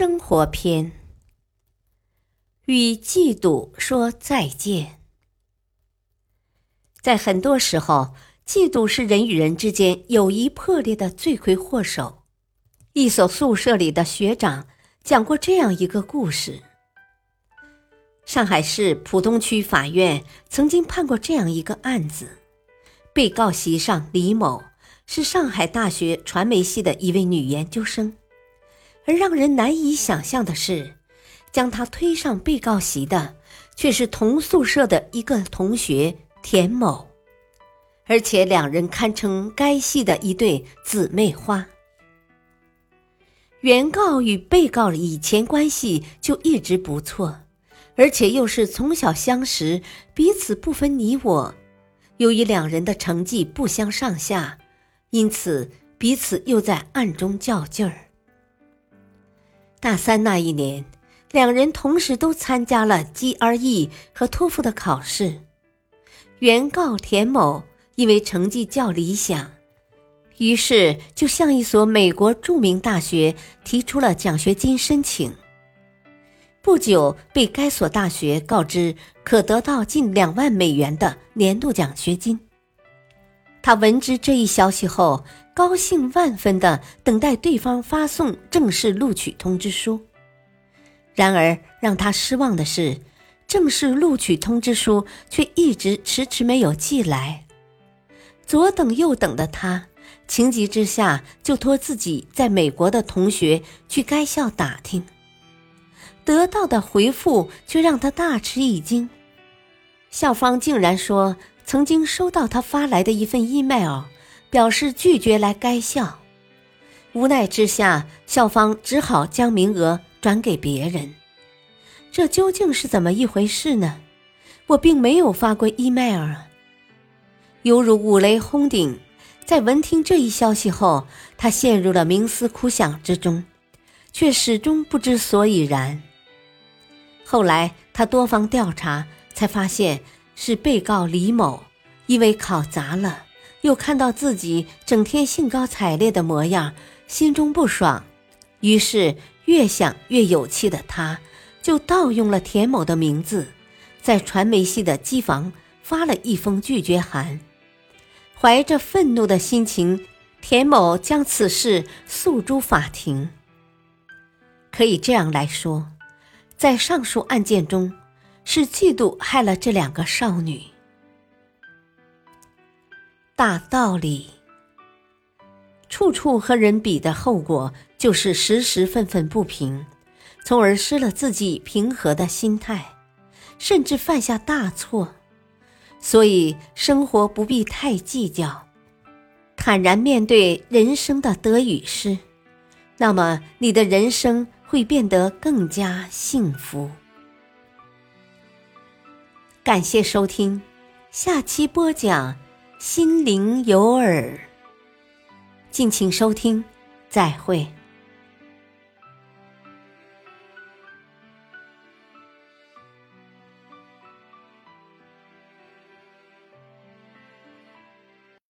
生活篇，与嫉妒说再见。在很多时候，嫉妒是人与人之间友谊破裂的罪魁祸首。一所宿舍里的学长讲过这样一个故事：上海市浦东区法院曾经判过这样一个案子，被告席上李某是上海大学传媒系的一位女研究生。而让人难以想象的是，将他推上被告席的却是同宿舍的一个同学田某，而且两人堪称该系的一对姊妹花。原告与被告以前关系就一直不错，而且又是从小相识，彼此不分你我。由于两人的成绩不相上下，因此彼此又在暗中较劲儿。大三那一年，两人同时都参加了 GRE 和托福的考试。原告田某因为成绩较理想，于是就向一所美国著名大学提出了奖学金申请。不久，被该所大学告知可得到近两万美元的年度奖学金。他闻知这一消息后，高兴万分的等待对方发送正式录取通知书。然而，让他失望的是，正式录取通知书却一直迟迟没有寄来。左等右等的他，情急之下就托自己在美国的同学去该校打听，得到的回复却让他大吃一惊，校方竟然说。曾经收到他发来的一份 email，表示拒绝来该校。无奈之下，校方只好将名额转给别人。这究竟是怎么一回事呢？我并没有发过 email 啊！犹如五雷轰顶。在闻听这一消息后，他陷入了冥思苦想之中，却始终不知所以然。后来他多方调查，才发现。是被告李某，因为考砸了，又看到自己整天兴高采烈的模样，心中不爽，于是越想越有气的他，就盗用了田某的名字，在传媒系的机房发了一封拒绝函。怀着愤怒的心情，田某将此事诉诸法庭。可以这样来说，在上述案件中。是嫉妒害了这两个少女。大道理，处处和人比的后果就是时时愤愤不平，从而失了自己平和的心态，甚至犯下大错。所以生活不必太计较，坦然面对人生的得与失，那么你的人生会变得更加幸福。感谢收听，下期播讲《心灵有耳》，敬请收听，再会。